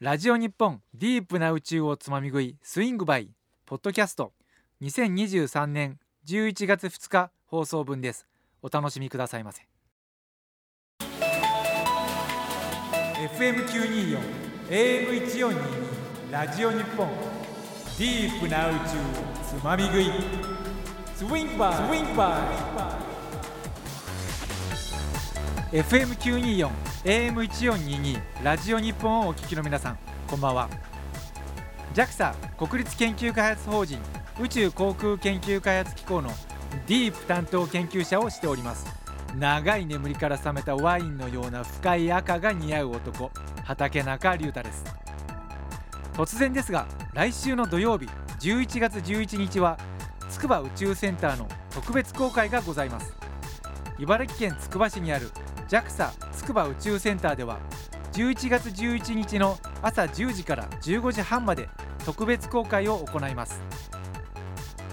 ラジオ日本ディープな宇宙をつまみ食いスイングバイポッドキャスト。2023年11月2日放送分です。お楽しみくださいませ。FM924 AM1422 ラジオ日本ディープな宇宙をつまみ食い。スインバースイングバイ。FM924 AM1422 ラジオ日本をお聞きの皆さんこんばんは。JAXA 国立研究開発法人宇宙航空研究開発機構のディープ担当研究者をしております。長い眠りから覚めたワインのような深い赤が似合う男畑中龍太です。突然ですが来週の土曜日11月11日は筑波宇宙センターの特別公開がございます。茨城県つくば市にある JAXA 筑波宇宙センターでは11月11日の朝10時から15時半まで特別公開を行います。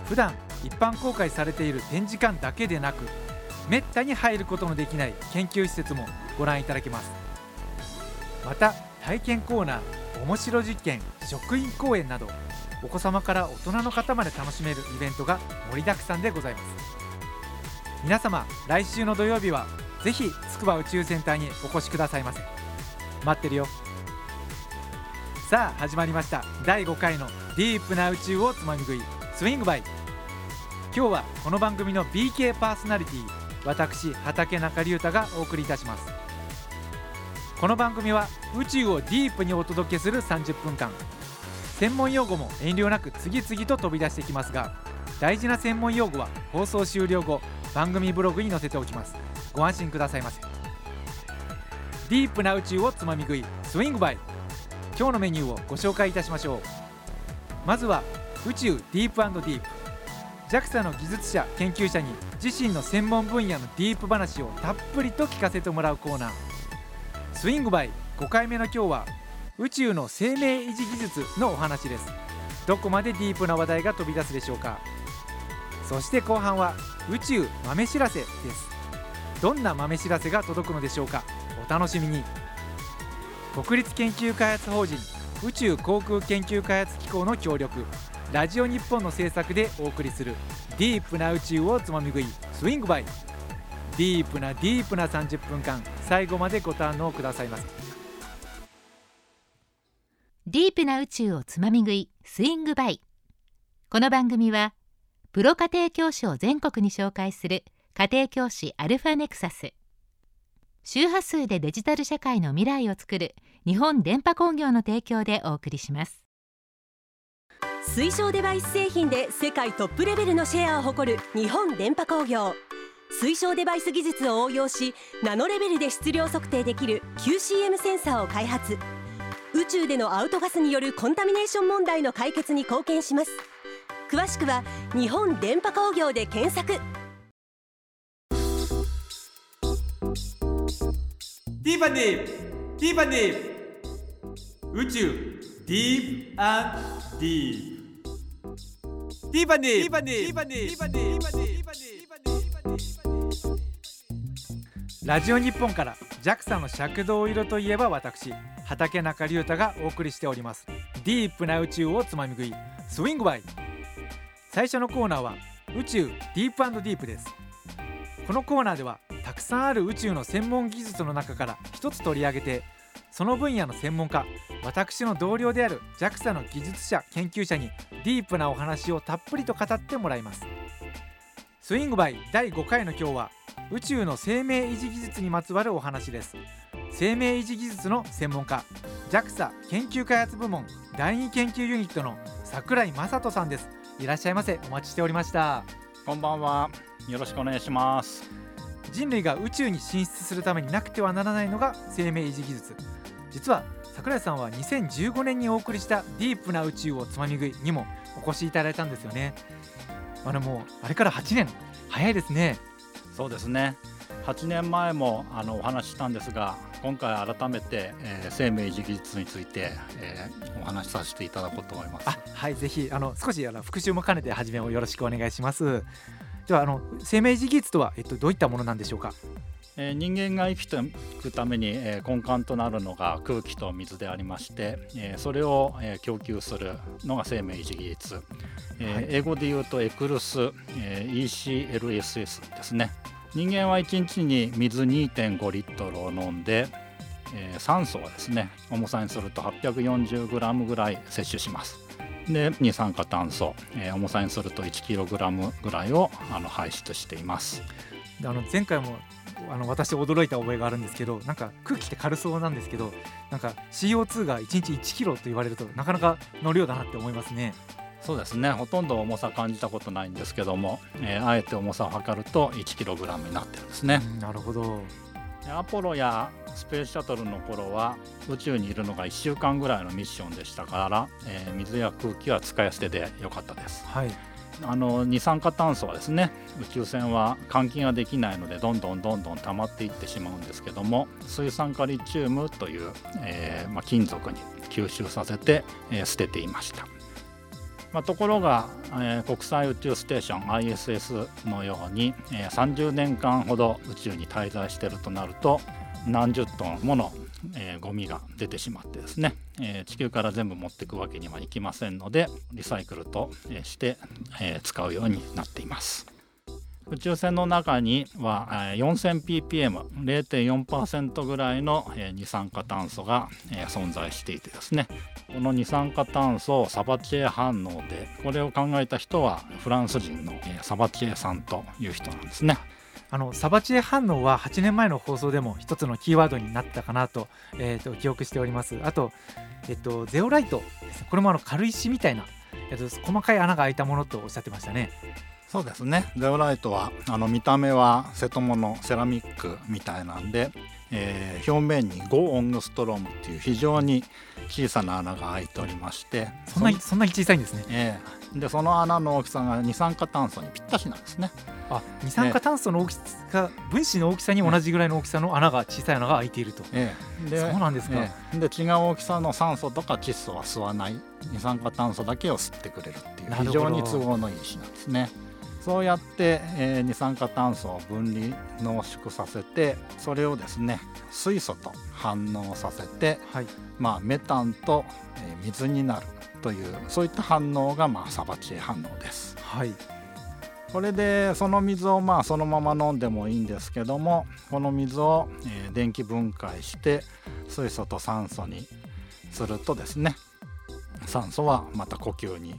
普段一般公開されている展示館だけでなくめったに入ることのできない研究施設もご覧いただけます。また体験コーナー面白実験職員公演などお子様から大人の方まで楽しめるイベントが盛りだくさんでございます。皆様来週の土曜日はぜひ筑波宇宙センターにお越しくださいませ。待ってるよ。さあ始まりました。第5回のディープな宇宙をつまみ食いスイングバイ。今日はこの番組の BK パーソナリティ私畑中隆太がお送りいたします。この番組は宇宙をディープにお届けする30分間。専門用語も遠慮なく次々と飛び出してきますが大事な専門用語は放送終了後番組ブログに載せておきます。ご安心くださいませ。ディープな宇宙をつまみ食いスイングバイ。今日のメニューをご紹介いたしましょう。まずは宇宙ディープディープ。JAXA の技術者研究者に自身の専門分野のディープ話をたっぷりと聞かせてもらうコーナー。スイングバイ5回目の今日は宇宙の生命維持技術のお話です。どこまでディープな話題が飛び出すでしょうか。そして後半は宇宙豆知らせです。どんな豆知らせが届くのでしょうか？お楽しみに。国立研究開発法人宇宙航空研究開発機構の協力。ラジオ日本の制作でお送りするディープな宇宙をつまみ食いスイングバイ。ディープなディープな30分間最後までご堪能くださいます。ディープな宇宙をつまみ食いスイングバイ。この番組はプロ家庭教師を全国に紹介する「家庭教師アルファネクサス。周波数でデジタル社会の未来をつくる日本電波工業の提供でお送りします。水晶デバイス製品で世界トップレベルのシェアを誇る日本電波工業。水晶デバイス技術を応用しナノレベルで質量測定できる QCM センサーを開発。宇宙でのアウトガスによるコンタミネーション問題の解決に貢献します。詳しくは日本電波工業で検索。ディーバディープディーバディープ宇宙ディープアンディープディーバディープディーバディープィーバディープラジオ日本から JAXA の食堂色といえば私畠中龍太がお送りしております。ディープな宇宙をつまみ食いスイィングバイ。最初のコーナーは宇宙ディープディープです。このコーナーではたくさんある宇宙の専門技術の中から一つ取り上げてその分野の専門家私の同僚である JAXA の技術者研究者にディープなお話をたっぷりと語ってもらいます。スイングバイ第5回の今日は宇宙の生命維持技術にまつわるお話です。生命維持技術の専門家 JAXA 研究開発部門第2研究ユニットの櫻井正人さんです。いらっしゃいませ。お待ちしておりました。こんばんは。よろしくお願いします。人類が宇宙に進出するためになくてはならないのが生命維持技術。実は桜井さんは2015年にお送りしたディープな宇宙をつまみ食いにもお越しいただいたんですよね。あれもうあれから8年。早いですね。そうですね。8年前もあのお話ししたんですが今回改めて、えー、生命維持技術について、えー、お話しさせていただこうと思います。はいぜひあの少しあの復習も兼ねて始めをよろしくお願いしますではあの生命技術とは、えっと、どういったものなんでしょうか？えー人間が生きていくために、えー根幹となるのが空気と水でありまして、えーそれを、えー供給するのが生命維持技術、えーはい。英語で言うとエクルス、えー ECLSS ですね。人間は1日に水2.5リットルを飲んで、えー酸素はですね重さにすると 840g ぐらい摂取しますで二酸化炭素、えー重さにすると 1kg ぐらいをあの排出しています。であの前回もあの私驚いた覚えがあるんですけどなんか空気って軽そうなんですけどなんか CO2 が1日1キロと言われるとなかなかの量だなって思いますね。そうですね。ほとんど重さ感じたことないんですけども、えーあえて重さを測ると 1kg になってるんですね。うんなるほど。でアポロやスペースシャトルの頃は宇宙にいるのが1週間ぐらいのミッションでしたから、えー水や空気は使い捨てで良かったです。はい。あの二酸化炭素はですね宇宙船は換気ができないのでどんどんどんどん溜まっていってしまうんですけども水酸化リチウムという、えーまあ、金属に吸収させて、えー捨てていました、まあ、ところが、えー国際宇宙ステーション ISS のように、えー30年間ほど宇宙に滞在してるとなると何十トンもの、えーゴミが出てしまってですね、えー地球から全部持っていくわけにはいきませんのでリサイクルとして、えー使うようになっています。宇宙船の中には 4000ppm0.4% ぐらいの二酸化炭素が存在していてですね。この二酸化炭素をサバチエ反応でこれを考えた人はフランス人のサバチエさんという人なんですね。あのサバチエ反応は8年前の放送でも一つのキーワードになったかなと,、えー、と記憶しております。あと、えっと、ゼオライトこれもあの軽石みたいな、えっと、細かい穴が開いたものとおっしゃってましたね。そうですね。ゼオライトはあの見た目は瀬戸物セラミックみたいなんで、えー表面に5オングストロームっていう非常に小さな穴が開いておりましてそんなにそんなに小さいんですね。ええ。でその穴の大きさが二酸化炭素にぴったしなんですね。あ二酸化炭素の大きさ、分子の大きさに同じぐらいの大きさの穴が小さい穴が開いていると、ええ。でそうなんですか、ええ。で違う大きさの酸素とか窒素は吸わない。二酸化炭素だけを吸ってくれるっていう非常に都合のいい石なんですね。そうやって、えー二酸化炭素を分離濃縮させてそれをですね水素と反応させて、はいまあ、メタンと、えー水になるというそういった反応が、まあ、サバチエ反応です。はいこれでその水をまあそのまま飲んでもいいんですけどもこの水を、えー電気分解して水素と酸素にするとですね酸素はまた呼吸に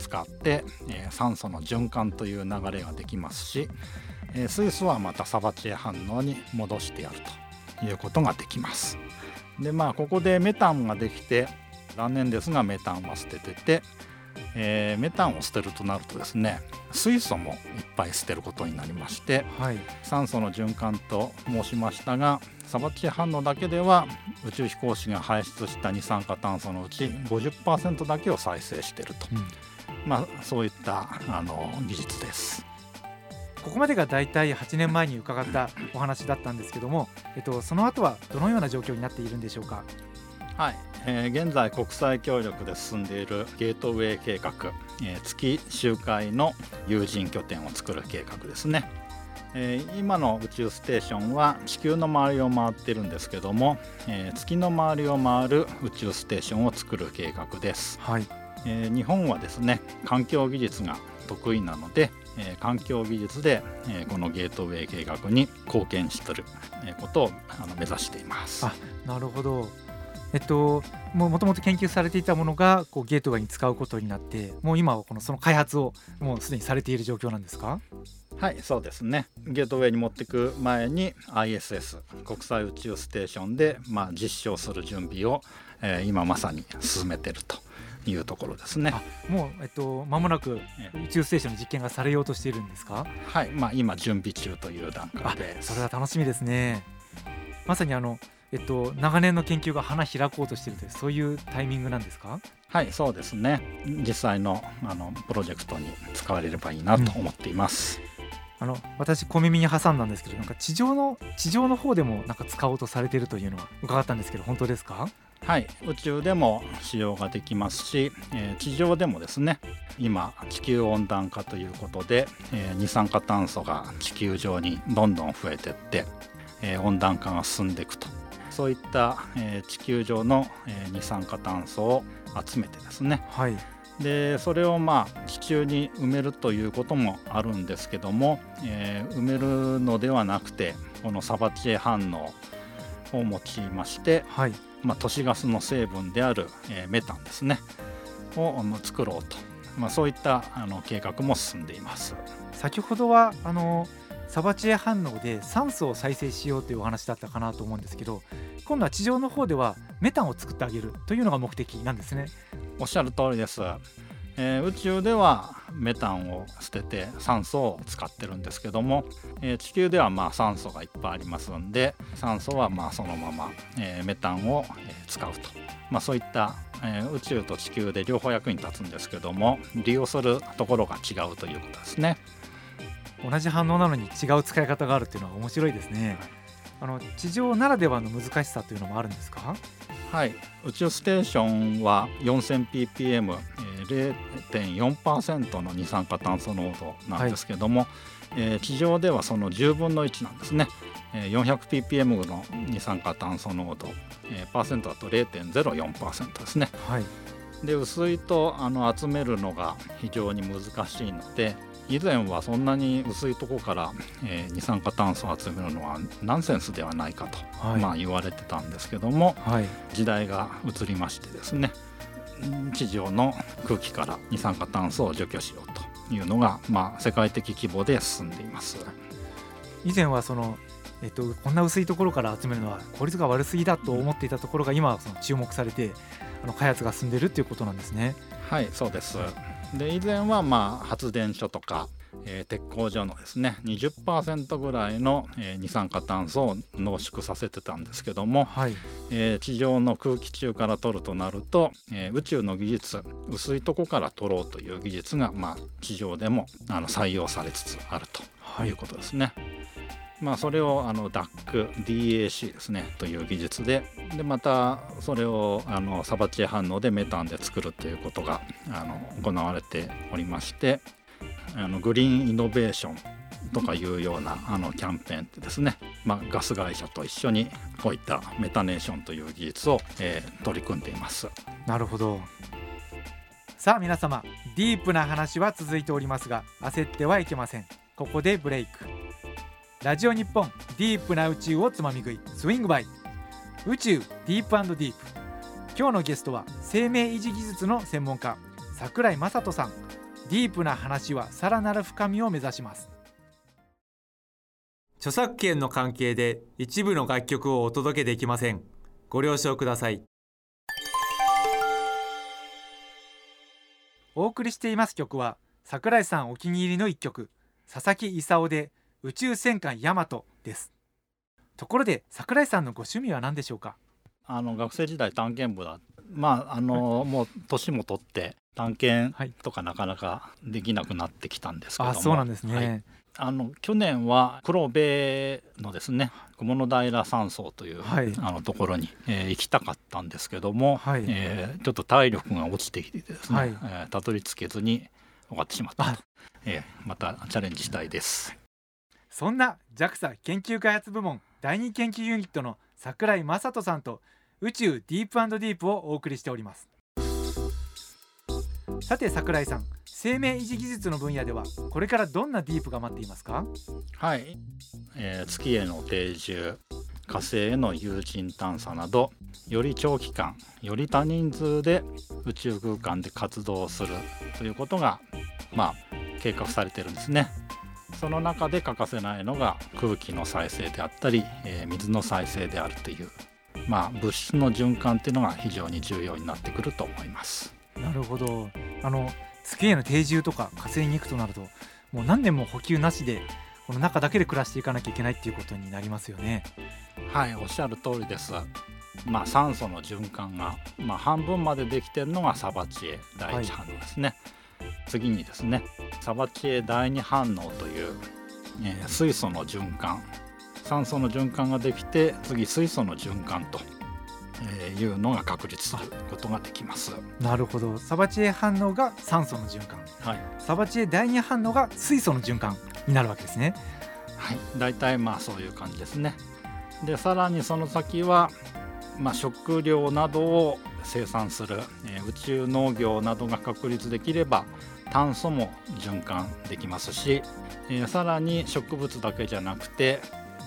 使って、えー酸素の循環という流れができますし、えー水素はまたサバチエ反応に戻してやるということができます。でまあここでメタンができて残念ですがメタンは捨ててて、えーメタンを捨てるとなるとですね水素もいっぱい捨てることになりましてはい。酸素の循環と申しましたがサバチエ反応だけでは宇宙飛行士が排出した二酸化炭素のうち50%だけを再生していると、うんまあ、そういったあの技術です。ここまでが大体8年前に伺ったお話だったんですけども、えっと、その後はどのような状況になっているんでしょうか？はい、えー現在国際協力で進んでいるゲートウェイ計画、えー月周回の有人拠点を作る計画ですね、えー今の宇宙ステーションは地球の周りを回っているんですけども、えー月の周りを回る宇宙ステーションを作る計画です、はいえー日本はですね環境技術が得意なので、えー環境技術で、えーこのゲートウェイ計画に貢献しているえーことをあの目指しています。あなるほど。えっとももともと研究されていたものがこうゲートウェイに使うことになってもう今はこのその開発をもうすでにされている状況なんですか？はいそうですね。ゲートウェイに持っていく前に ISS 国際宇宙ステーションで、まあ、実証する準備を、えー今まさに進めているというところですね。あもうえっと間もなくえ宇宙ステーションの実験がされようとしているんですか？はい。まあ今準備中という段階あでそれは楽しみですね。まさにあのえっと長年の研究が花開こうとしているというそういうタイミングなんですか？はいそうですね。実際のあのプロジェクトに使われればいいなと思っています、あの私小耳に挟んだんですけどなんか地上の地上の方でもなんか使おうとされているというのは伺ったんですけど本当ですか？はい。宇宙でも使用ができますし、えー、地上でもですね今地球温暖化ということで、えー、二酸化炭素が地球上にどんどん増えていって、えー、温暖化が進んでいくと。そういった、えー、地球上の、えー、二酸化炭素を集めてですね、はい、でそれをまあ地中に埋めるということもあるんですけども、えー、埋めるのではなくてこのサバチエ反応を用いまして、はい、まあ、都市ガスの成分である、えー、メタンですねを作ろうと、まあ、そういったあの計画も進んでいます。先ほどはあのサバチエ反応で酸素を再生しようというお話だったかなと思うんですけど今度は地上の方ではメタンを作ってあげるというのが目的なんですね。おっしゃる通りです、えー、宇宙ではメタンを捨てて酸素を使ってるんですけども、えー、地球ではまあ酸素がいっぱいありますんで酸素はまあそのまま、えー、メタンを使うと、まあ、そういった、え宇宙と地球で両方役に立つんですけども利用するところが違うということですね。同じ反応なのに違う使い方があるっていうのは面白いですね。あの地上ならではの難しさというのもあるんですか？はい。宇宙ステーションは 4000ppm、えー、0.4%の二酸化炭素濃度なんですけども、はい、えー、地上ではその10分の1なんですね、えー、400ppm の二酸化炭素濃度、えー、パーセントだと0.04%ですね。はい。で薄いとあの集めるのが非常に難しいので以前はそんなに薄いとこから、えー、二酸化炭素を集めるのはナンセンスではないかと、はい、まあ、言われてたんですけども、はい、時代が移りましてですね地上の空気から二酸化炭素を除去しようというのが、まあ、世界的規模で進んでいます。以前はその、えっと、こんな薄いところから集めるのは効率が悪すぎだと思っていたところが今はその注目されてあの開発が進んでいるということなんですね。はいそうですで以前はまあ発電所とか、えー、鉄工所のですね20%ぐらいの、えー、二酸化炭素を濃縮させてたんですけども、はい、えー、地上の空気中から取るとなると、え宇宙の技術薄いとこから取ろうという技術が、まあ、地上でもあの採用されつつあるということですね。はいまあ、それをあの DAC、DAC ですねという技術ででまたそれをあのサバチエ反応でメタンで作るということがあの行われておりましてあのグリーンイノベーションとかいうようなあのキャンペーンってですね、まあ、ガス会社と一緒にこういったメタネーションという技術を、えー、取り組んでいます。なるほど。さあ皆様ディープな話は続いておりますが焦ってはいけません。ここでブレイク。ラジオ日本ディープな宇宙をつまみ食いスイングバイ。宇宙ディープディープ。今日のゲストは生命維持技術の専門家櫻井雅人さん。ディープな話はさらなる深みを目指します。著作権の関係で一部の楽曲をお届けできません。ご了承ください。お送りしています曲は櫻井さんお気に入りの一曲佐々木勲で宇宙戦艦ヤマトです。ところで桜井さんのご趣味は何でしょうか？あの学生時代探検部だ。まああの、はい、もう年も取って探検とかなかなかできなくなってきたんですけども、あそうなんですね、はい、あの去年は黒部のですね雲の平山荘という、はい、あのところに、えー、行きたかったんですけども、はい、えー、ちょっと体力が落ちてきてですね、はい、えー、たどり着けずに終わってしまったと、えー、またチャレンジしたいです。そんな JAXA 研究開発部門第2研究ユニットの櫻井雅人さんと宇宙ディープディープをお送りしております。さて櫻井さん生命維持技術の分野ではこれからどんなディープが待っていますか？はい、えー、月への定住火星への有人探査などより長期間より多人数で宇宙空間で活動するということがまあ計画されてるんですね。その中で欠かせないのが空気の再生であったり、えー、水の再生であるという、まあ、物質の循環っていうのが非常に重要になってくると思います。なるほどあの月への定住とか火星に行くとなるともう何年も補給なしでこの中だけで暮らしていかなきゃいけないっていうことになりますよね。はいおっしゃる通りです。まあ、酸素の循環が、まあ、半分までできてるのがサバチエ第一反応ですね。はい次にですねサバチエ第二反応という、えー、水素の循環酸素の循環ができて次水素の循環とえーいうのが確立することができます。なるほど。サバチエ反応が酸素の循環。はい、サバチエ第二反応が水素の循環になるわけですね。はい、大体まあそういう感じですね。でさらにその先は、まあ、食料などを生産する、えー宇宙農業などが確立できれば炭素も循環できますし、えーさらに植物だけじゃなくて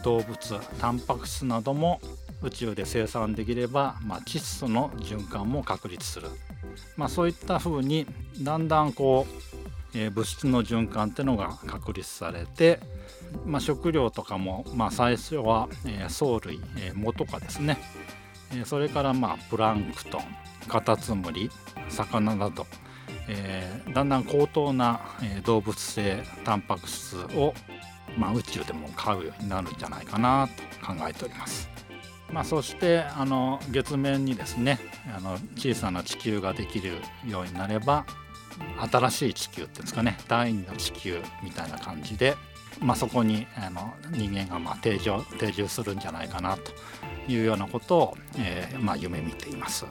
動物タンパク質なども宇宙で生産できれば、まあ、窒素の循環も確立する、まあ、そういったふうにだんだんこう、えー物質の循環っていうのが確立されてまあ、食料とかも、まあ、最初は、えー藻類、えー藻とかですね、えそれから、まあ、プランクトンカタツムリ魚など、えーだんだん高等な、え動物性タンパク質を、まあ、宇宙でも飼うようになるんじゃないかなと考えております。まあ、そしてあの月面にですねあの小さな地球ができるようになれば新しい地球っていうんですかね第二の地球みたいな感じで、まあ、そこにあの人間がま定住定住するんじゃないかなというようなことを、えーまあ、夢見ています。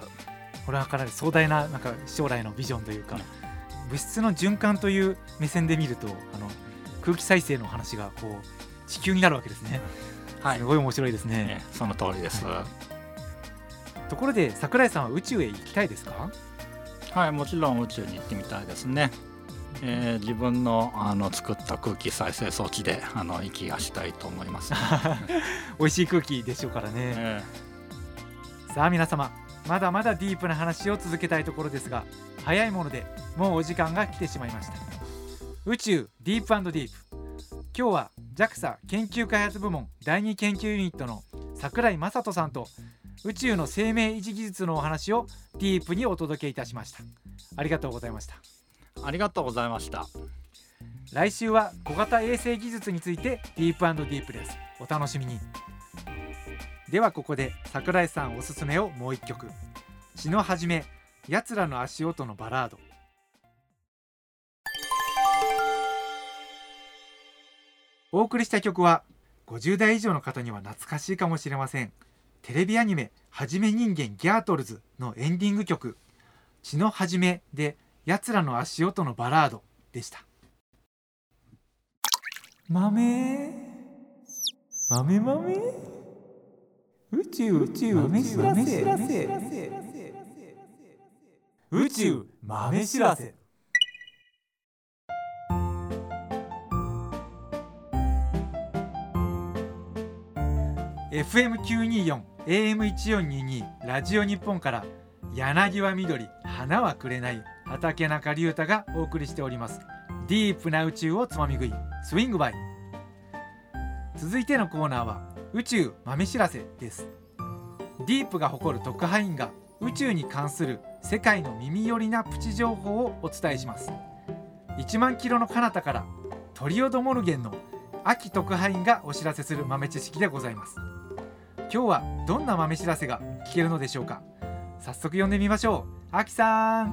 これはかなり壮大ななんか将来のビジョンというか、物質の循環という目線で見るとあの空気再生の話がこう地球になるわけですね。はいすごい面白いですね。ね、その通りです。はところで桜井さんは宇宙へ行きたいですか？はい、もちろん宇宙に行ってみたいですね。えー自分のあの作った空気再生装置であの息がしたいと思います、美味しい空気でしょうからね。えさあ皆様まだまだディープな話を続けたいところですが早いものでもうお時間が来てしまいました。宇宙ディープディープ。今日は JAXA 研究開発部門第2研究ユニットの桜井正人さんと宇宙の生命維持技術のお話をディープにお届けいたしました。ありがとうございました。ーありがとうございました。来週は小型衛星技術についてディープディープです。お楽しみに。ではここで桜井さんおすすめをもう一曲。血のはじめやつらの足音のバラード。お送りした曲は50代以上の方には懐かしいかもしれません。テレビアニメ「はじめ人間ギャートルズ」のエンディング曲「血のはじめ」でやつらの足音のバラードでした。豆？豆豆？宇宙宇宙豆知らせ。宇宙豆知らせ。FM924 AM1422 ラジオ日本から柳は緑花はくれない畠中龍太がお送りしております。ディープな宇宙をつまみ食い。スイングバイ。続いてのコーナーは宇宙豆知らせです。ディープが誇る特派員が宇宙に関する世界の耳寄りなプチ情報をお伝えします。1万キロの彼方からトリオドモルゲンの秋特派員がお知らせする豆知識でございます。今日はどんな豆知らせが聞けるのでしょうか。早速読んでみましょう。秋さん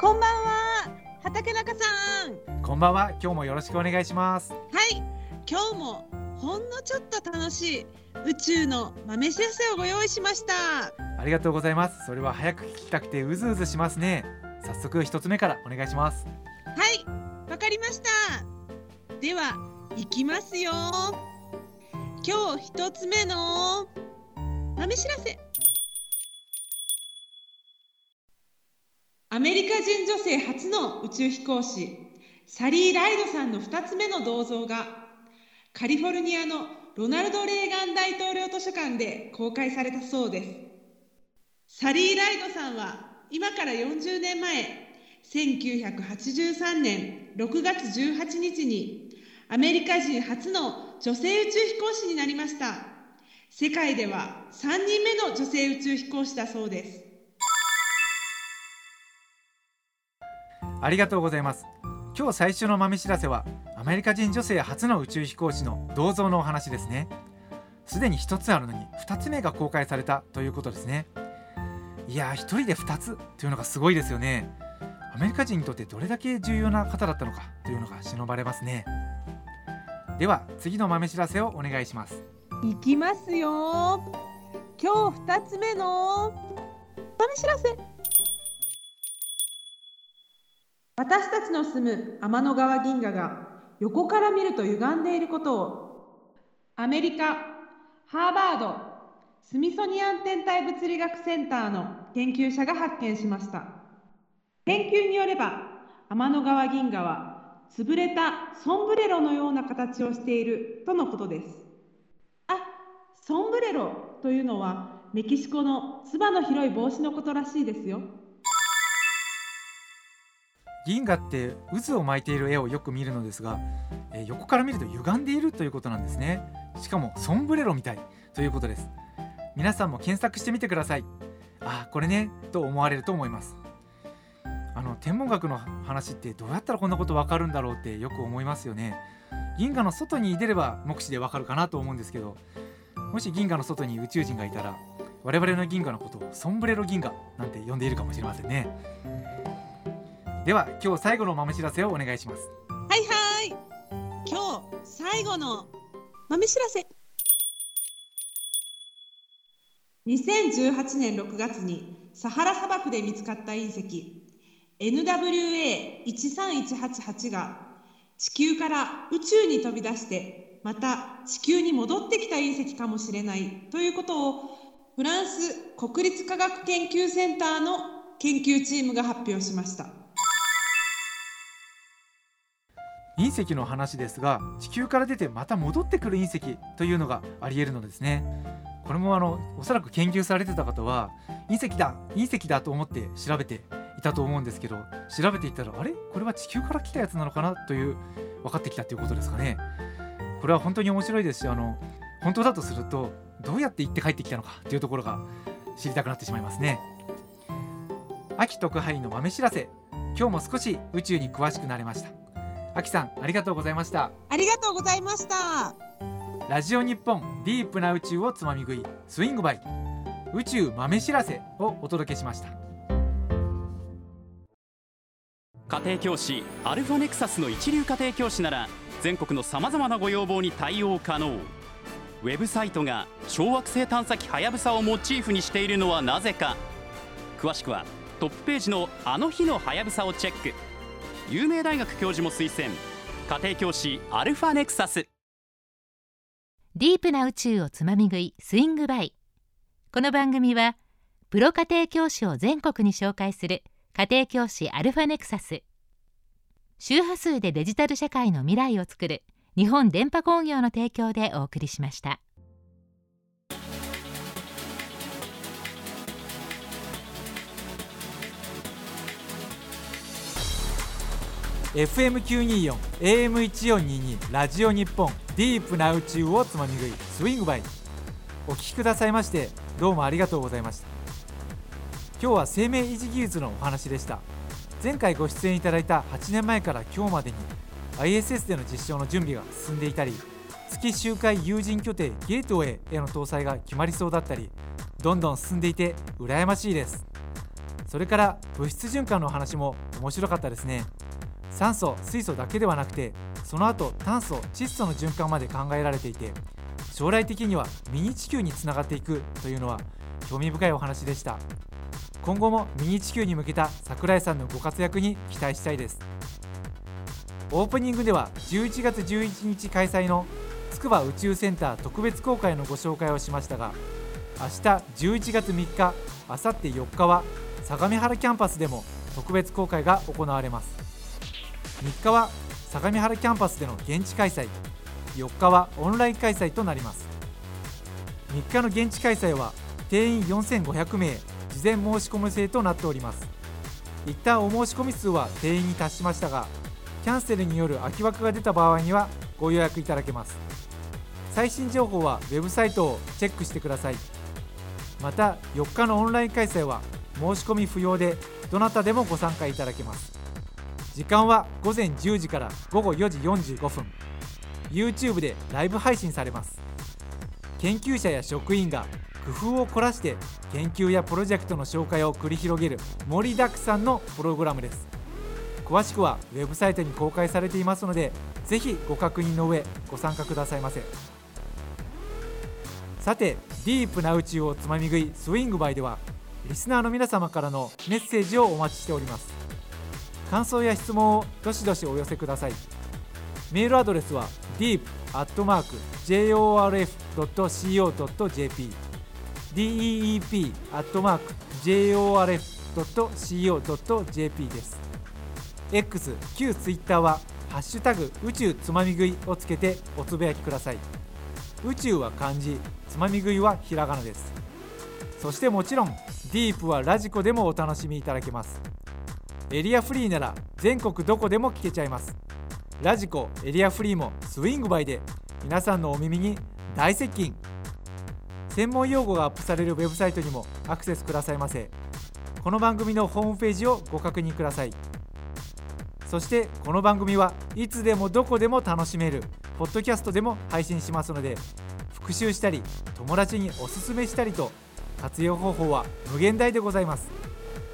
こんばんは、畑中さん。こんばんは今日もよろしくお願いしますはい、今日もほんのちょっと楽しい宇宙の豆知らせをご用意しました。ありがとうございますそれは早く聞きたくてうずうずしますね早速一つ目からお願いしますはい、わかりました。では、いきますよ。今日一つ目の豆知らせ。アメリカ人女性初の宇宙飛行士サリー・ライドさんの2つ目の銅像がカリフォルニアのロナルド・レーガン大統領図書館で公開されたそうです。サリー・ライドさんは今から40年前1983年6月18日にアメリカ人初の女性宇宙飛行士になりました。世界では3人目の女性宇宙飛行士だそうです。ありがとうございます。今日最初の豆知らせはアメリカ人女性初の宇宙飛行士の銅像のお話ですね。すでに1つあるのに2つ目が公開されたということですね。いやー1人で2つというのがすごいですよね。アメリカ人にとってどれだけ重要な方だったのかというのが忍ばれますね。では次の豆知らせをお願いします。いきますよ。今日2つ目の豆知らせ。私たちの住む天の川銀河が横から見ると歪んでいることをアメリカハーバードスミソニアン天体物理学センターの研究者が発見しました。研究によれば天の川銀河は潰れたソンブレロのような形をしているとのことです。あソンブレロというのはメキシコのつばの広い帽子のことらしいですよ。銀河って渦を巻いている絵をよく見るのですが、えー、横から見ると歪んでいるということなんですね。しかもソンブレロみたいということです。皆さんも検索してみてください。あこれねと思われると思います。あの天文学の話ってどうやったらこんなことわかるんだろうってよく思いますよね。銀河の外に出れば目視でわかるかなと思うんですけどもし銀河の外に宇宙人がいたら我々の銀河のことをソンブレロ銀河なんて呼んでいるかもしれませんね。では今日最後の豆知らせをお願いします。はいはい。今日最後の豆知らせ。2018年6月にサハラ砂漠で見つかった隕石。NWA13188 が地球から宇宙に飛び出してまた地球に戻ってきた隕石かもしれないということをフランス国立科学研究センターの研究チームが発表しました。隕石の話ですが地球から出てまた戻ってくる隕石というのがありえるのですね。これもあのおそらく研究されてた方は隕石だ隕石だと思って調べていたと思うんですけど調べていったらあれ？これは地球から来たやつなのかなという分かってきたということですかね。これは本当に面白いですしあの本当だとするとどうやって行って帰ってきたのかというところが知りたくなってしまいますね。秋特派員の豆知らせ。今日も少し宇宙に詳しくなれました。秋さんありがとうございました。ありがとうございました。ラジオ日本ディープな宇宙をつまみ食いスイングバイ。宇宙豆知らせをお届けしました。家庭教師アルファネクサスの一流家庭教師なら全国のさまざまなご要望に対応可能。ウェブサイトが小惑星探査機はやぶさをモチーフにしているのはなぜか。詳しくはトップページのあの日のはやぶさをチェック有名大学教授も推薦。家庭教師アルファネクサス。ディープな宇宙をつまみ食いスイングバイ。この番組はプロ家庭教師を全国に紹介する家庭教師アルファネクサス。周波数でデジタル社会の未来を作る日本電波工業の提供でお送りしました。FM924 AM1422 ラジオ日本ディープな宇宙をつまみ食いスイングバイ。お聞きくださいましてどうもありがとうございました。今日は生命維持技術のお話でした。前回ご出演いただいた8年前から今日までに ISS での実証の準備が進んでいたり月周回有人拠点ゲートウェイへの搭載が決まりそうだったりどんどん進んでいて羨ましいです。それから物質循環の話も面白かったですね。酸素水素だけではなくてその後炭素窒素の循環まで考えられていて将来的にはミニ地球につながっていくというのは興味深いお話でした。今後もミニ地球に向けた桜井さんのご活躍に期待したいです。オープニングでは11月11日開催の筑波宇宙センター特別公開のご紹介をしましたが明日11月3日あさって4日は相模原キャンパスでも特別公開が行われます。3日は相模原キャンパスでの現地開催。4日はオンライン開催となります。3日の現地開催は定員4500名事前申し込み制となっております。一旦お申し込み数は定員に達しましたがキャンセルによる空き枠が出た場合にはご予約いただけます。最新情報はウェブサイトをチェックしてください。また4日のオンライン開催は申し込み不要でどなたでもご参加いただけます。時間は午前10時から午後4時45分。YouTube でライブ配信されます。研究者や職員が工夫を凝らして研究やプロジェクトの紹介を繰り広げる盛りだくさんのプログラムです。詳しくはウェブサイトに公開されていますのでぜひご確認の上ご参加くださいませ。さてディープな宇宙をつまみ食いスイングバイではリスナーの皆様からのメッセージをお待ちしております。感想や質問をどしどしお寄せください。メールアドレスは deep.jorf.co.jp deep.jorf.co.jp です。X 旧 Twitter は「ハッシュタグ宇宙つまみ食い」をつけておつぶやきください。宇宙は漢字つまみ食いはひらがなです。そしてもちろんディープはラジコでもお楽しみいただけます。エリアフリーなら全国どこでも聞けちゃいます。ラジコエリアフリーもスイングバイで皆さんのお耳に大接近。専門用語がアップされるウェブサイトにもアクセスくださいませ。この番組のホームページをご確認ください。そしてこの番組はいつでもどこでも楽しめるポッドキャストでも配信しますので復習したり友達におすすめしたりと活用方法は無限大でございます。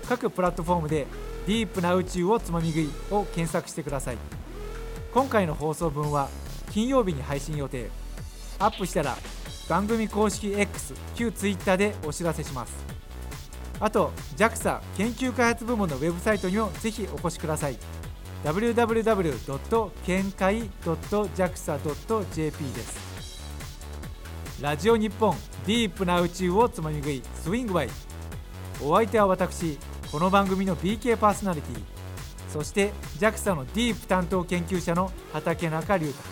各プラットフォームでディープな宇宙をつまみ食いを検索してください。今回の放送分は金曜日に配信予定。アップしたら番組公式 X 旧 Twitter でお知らせします。あと JAXA 研究開発部門のウェブサイトにもぜひお越しください。www. 見解 .jaxa.jp です。ラジオ日本ディープな宇宙をつまみ食いスウィングバイ。お相手は私この番組の BK パーソナリティ。そして JAXA のディープ担当研究者の畑中隆太。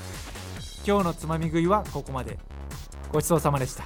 今日のつまみ食いはここまで。ごちそうさまでした。